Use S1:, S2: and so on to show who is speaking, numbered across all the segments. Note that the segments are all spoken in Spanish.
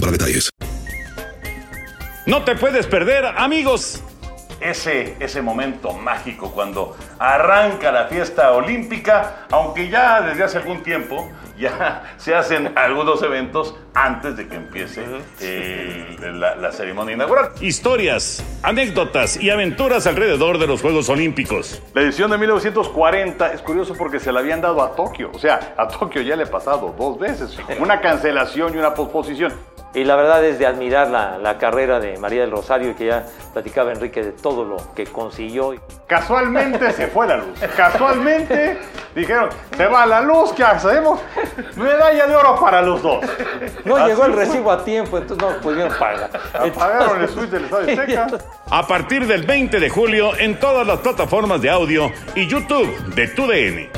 S1: para detalles.
S2: No te puedes perder, amigos.
S3: Ese, ese momento mágico cuando arranca la fiesta olímpica, aunque ya desde hace algún tiempo ya se hacen algunos eventos antes de que empiece eh, la, la ceremonia inaugural.
S2: Historias, anécdotas y aventuras alrededor de los Juegos Olímpicos.
S3: La edición de 1940 es curioso porque se la habían dado a Tokio. O sea, a Tokio ya le ha pasado dos veces. Una cancelación y una posposición.
S4: Y la verdad es de admirar la, la carrera de María del Rosario, que ya platicaba Enrique de todo lo que consiguió.
S3: Casualmente se fue la luz. Casualmente dijeron, se va la luz, ¿qué hacemos? Medalla de oro para los dos.
S4: No
S3: Así
S4: llegó el
S3: fue.
S4: recibo a tiempo, entonces no pudieron pagar.
S3: Apagaron el switch del Estadio Azteca.
S2: A partir del 20 de julio en todas las plataformas de audio y YouTube de TUDN.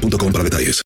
S1: boostmobile.com para detalles.